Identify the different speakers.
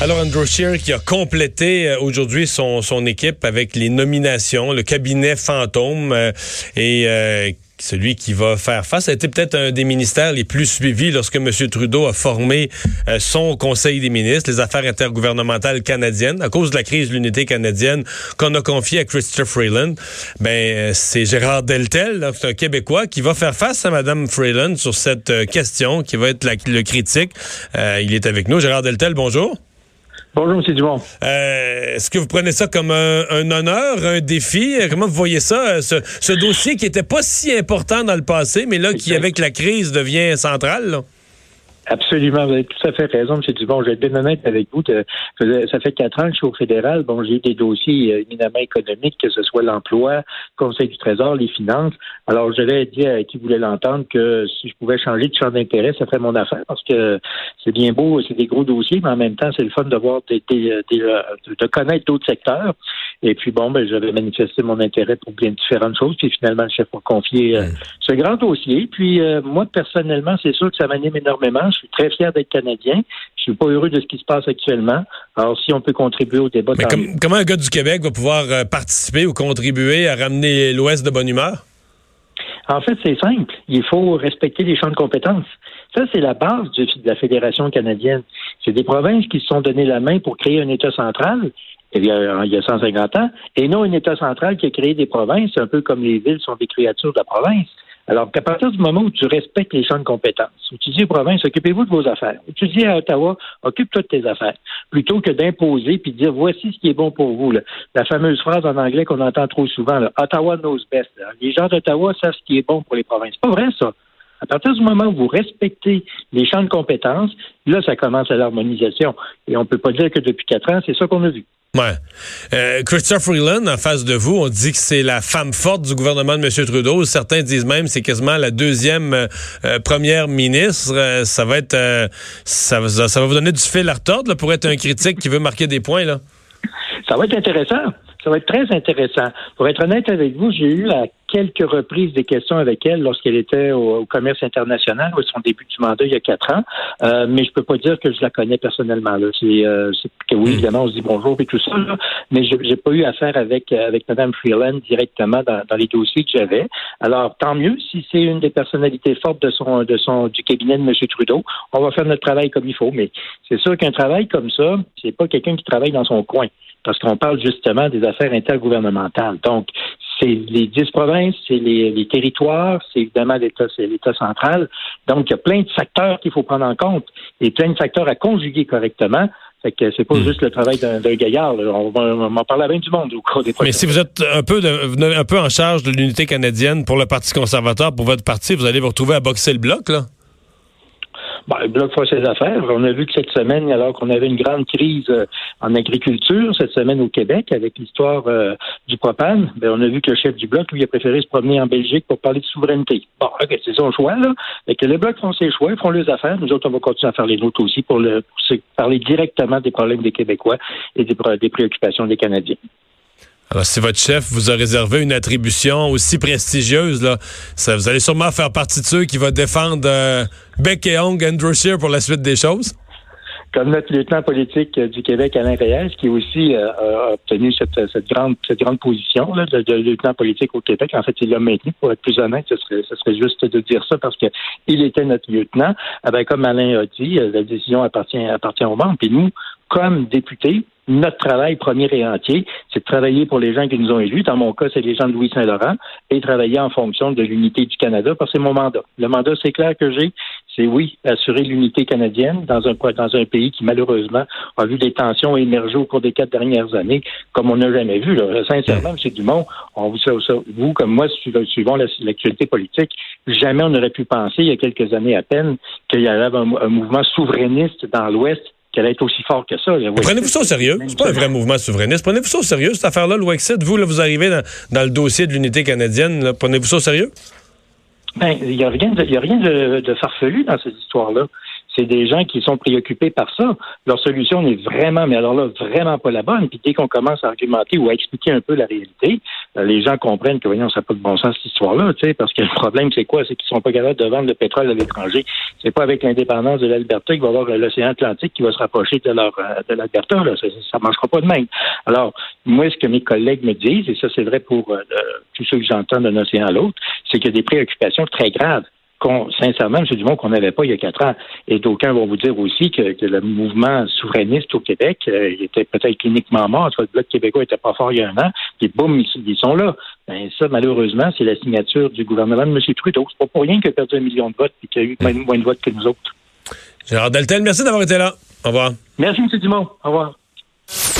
Speaker 1: Alors, Andrew Scheer qui a complété euh, aujourd'hui son, son équipe avec les nominations, le cabinet fantôme euh, et euh, celui qui va faire face. Ça a été peut-être un des ministères les plus suivis lorsque M. Trudeau a formé euh, son Conseil des ministres, les affaires intergouvernementales canadiennes, à cause de la crise de l'unité canadienne qu'on a confiée à Christopher Freeland. Ben, euh, c'est Gérard Deltel, c'est un Québécois, qui va faire face à Mme Freeland sur cette question, qui va être le critique. il est avec nous. Gérard Deltel, bonjour.
Speaker 2: Bonjour, M. Dumont.
Speaker 1: Euh, Est-ce que vous prenez ça comme un, un, honneur, un défi? Comment vous voyez ça, ce, ce dossier qui n'était pas si important dans le passé, mais là, qui, avec la crise, devient central? Là?
Speaker 2: Absolument, vous avez tout à fait raison, M. Dubon. Je vais être bien honnête avec vous. ça fait quatre ans que je suis au fédéral. Bon, j'ai des dossiers euh, éminemment économiques, que ce soit l'emploi, Conseil du Trésor, les finances. Alors, j'avais dit à qui voulait l'entendre que si je pouvais changer de champ d'intérêt, ça ferait mon affaire parce que c'est bien beau, c'est des gros dossiers, mais en même temps, c'est le fun de voir des, de connaître d'autres secteurs. Et puis bon, ben, j'avais manifesté mon intérêt pour bien différentes choses. Puis finalement, le chef m'a confié euh, ce grand dossier. Puis euh, moi, personnellement, c'est sûr que ça m'anime énormément. Je suis très fier d'être Canadien. Je suis pas heureux de ce qui se passe actuellement. Alors, si on peut contribuer au débat...
Speaker 1: Mais comment un gars du Québec va pouvoir euh, participer ou contribuer à ramener l'Ouest de bonne humeur?
Speaker 2: En fait, c'est simple. Il faut respecter les champs de compétences. Ça, c'est la base de la Fédération canadienne. C'est des provinces qui se sont donné la main pour créer un État central il y, a, il y a 150 ans, et non un État central qui a créé des provinces, un peu comme les villes sont des créatures de la province. Alors qu'à partir du moment où tu respectes les champs de compétences, où tu dis aux provinces, occupez-vous de vos affaires, où tu dis à Ottawa, occupe-toi de tes affaires, plutôt que d'imposer puis de dire voici ce qui est bon pour vous. La fameuse phrase en anglais qu'on entend trop souvent, Ottawa knows best. Les gens d'Ottawa savent ce qui est bon pour les provinces. C'est pas vrai ça. À partir du moment où vous respectez les champs de compétences, là, ça commence à l'harmonisation. Et on ne peut pas dire que depuis quatre ans, c'est ça qu'on a vu.
Speaker 1: Ouais. Euh, Christopher Freeland, en face de vous, on dit que c'est la femme forte du gouvernement de M. Trudeau. Certains disent même que c'est quasiment la deuxième euh, euh, première ministre. Euh, ça va être, ça, ça, va vous donner du fil à retordre pour être un critique qui veut marquer des points là.
Speaker 2: Ça va être intéressant. Ça va être très intéressant. Pour être honnête avec vous, j'ai eu à quelques reprises des questions avec elle lorsqu'elle était au, commerce international, à son début du mandat il y a quatre ans, euh, mais je peux pas dire que je la connais personnellement. Là. C'est, euh, que oui, évidemment, on se dit bonjour et tout ça, mais je n'ai pas eu affaire avec avec Mme Freeland directement dans, dans les dossiers que j'avais. Alors, tant mieux si c'est une des personnalités fortes de son de son du cabinet de M. Trudeau. On va faire notre travail comme il faut, mais c'est sûr qu'un travail comme ça, c'est pas quelqu'un qui travaille dans son coin parce qu'on parle justement des affaires intergouvernementales. Donc, c'est les dix provinces, c'est les, territoires, c'est évidemment l'État, c'est l'État central. Donc, il y a plein de facteurs qu'il faut prendre en compte et plein de facteurs à conjuguer correctement. Fait que c'est pas hmm. juste le travail d'un gaillard. On va, on va parler à bien du monde au cours des
Speaker 1: Mais si vous êtes un peu, un peu en charge de l'unité canadienne pour le Parti conservateur, pour votre parti, vous allez vous retrouver à boxer le bloc, là?
Speaker 2: Ben, le Bloc fait ses affaires. On a vu que cette semaine, alors qu'on avait une grande crise euh, en agriculture, cette semaine au Québec, avec l'histoire euh, du propane, ben, on a vu que le chef du Bloc, lui, a préféré se promener en Belgique pour parler de souveraineté. Bon, c'est son choix, là. Mais que les Blocs font ses choix, ils font leurs affaires. Nous autres, on va continuer à faire les nôtres aussi pour, le, parler directement des problèmes des Québécois et des préoccupations des Canadiens.
Speaker 1: Alors, si votre chef vous a réservé une attribution aussi prestigieuse, là, ça, vous allez sûrement faire partie de ceux qui vont défendre euh, Beck et Hong, Andrew Scheer pour la suite des choses?
Speaker 2: Comme notre lieutenant politique euh, du Québec, Alain Reyes, qui aussi euh, a obtenu cette, grande, cette grande position là, de, lieutenant politique au Québec. En fait, il l'a maintenu. Pour être plus honnête, ce serait, ce serait juste de dire ça parce qu'il était notre lieutenant. Eh ben, comme Alain a dit, la décision appartient, appartient aux membres. Puis nous, comme députés, notre travail premier et entier, c'est de travailler pour les gens qui nous ont élus. Dans mon cas, c'est les gens de Louis-Saint-Laurent et travailler en fonction de l'unité du Canada parce que c'est mon mandat. Le mandat, c'est clair que j'ai, c'est oui, assurer l'unité canadienne dans un, dans un pays qui, malheureusement, a vu des tensions émerger au cours des quatre dernières années comme on n'a jamais vu. Sincèrement, M. Dumont, on vous, vous comme moi, suivant l'actualité politique, jamais on n'aurait pu penser, il y a quelques années à peine, qu'il y avait un mouvement souverainiste dans l'Ouest qu'elle est aussi fort que ça.
Speaker 1: Prenez-vous ça au sérieux? C'est pas un vrai mouvement souverainiste. Prenez-vous ça au sérieux, cette affaire-là, le Wexit? Vous, là, vous arrivez dans, le dossier de l'unité canadienne. Prenez-vous ça au sérieux?
Speaker 2: Ben, il n'y a rien, de, y a rien de farfelu dans cette histoire-là c'est des gens qui sont préoccupés par ça. Leur solution n'est vraiment, mais alors là, vraiment pas la bonne. Puis dès qu'on commence à argumenter ou à expliquer un peu la réalité, euh, les gens comprennent que, voyons, ça n'a pas de bon sens, cette histoire-là, tu sais, parce que le problème, c'est quoi? C'est qu'ils sont pas capables de vendre le pétrole à l'étranger. C'est pas avec l'indépendance de l'Alberta qu'il va y avoir l'océan Atlantique qui va se rapprocher de leur, euh, de l'Alberta, là. Ça, ne marchera pas de même. Alors, moi, ce que mes collègues me disent, et ça, c'est vrai pour euh, tous ceux que j'entends d'un océan à l'autre, c'est qu'il y a des préoccupations très graves sincèrement, M. Dumont, qu'on n'avait pas il y a quatre ans. Et d'aucuns vont vous dire aussi que, le mouvement souverainiste au Québec euh, il était peut-être cliniquement mort. Soit le Bloc québécois n'était pas fort il y a un an. Puis boum, ils, sont là. Ben, ça, malheureusement, c'est la signature du gouvernement de M. Trudeau. C'est pas pour rien qu'il a perdu un million de votes et qu'il y a eu moins de votes que nous autres.
Speaker 1: Gérard Deltel, merci d'avoir été là. Au revoir.
Speaker 2: Merci, M. Dumont. Au revoir.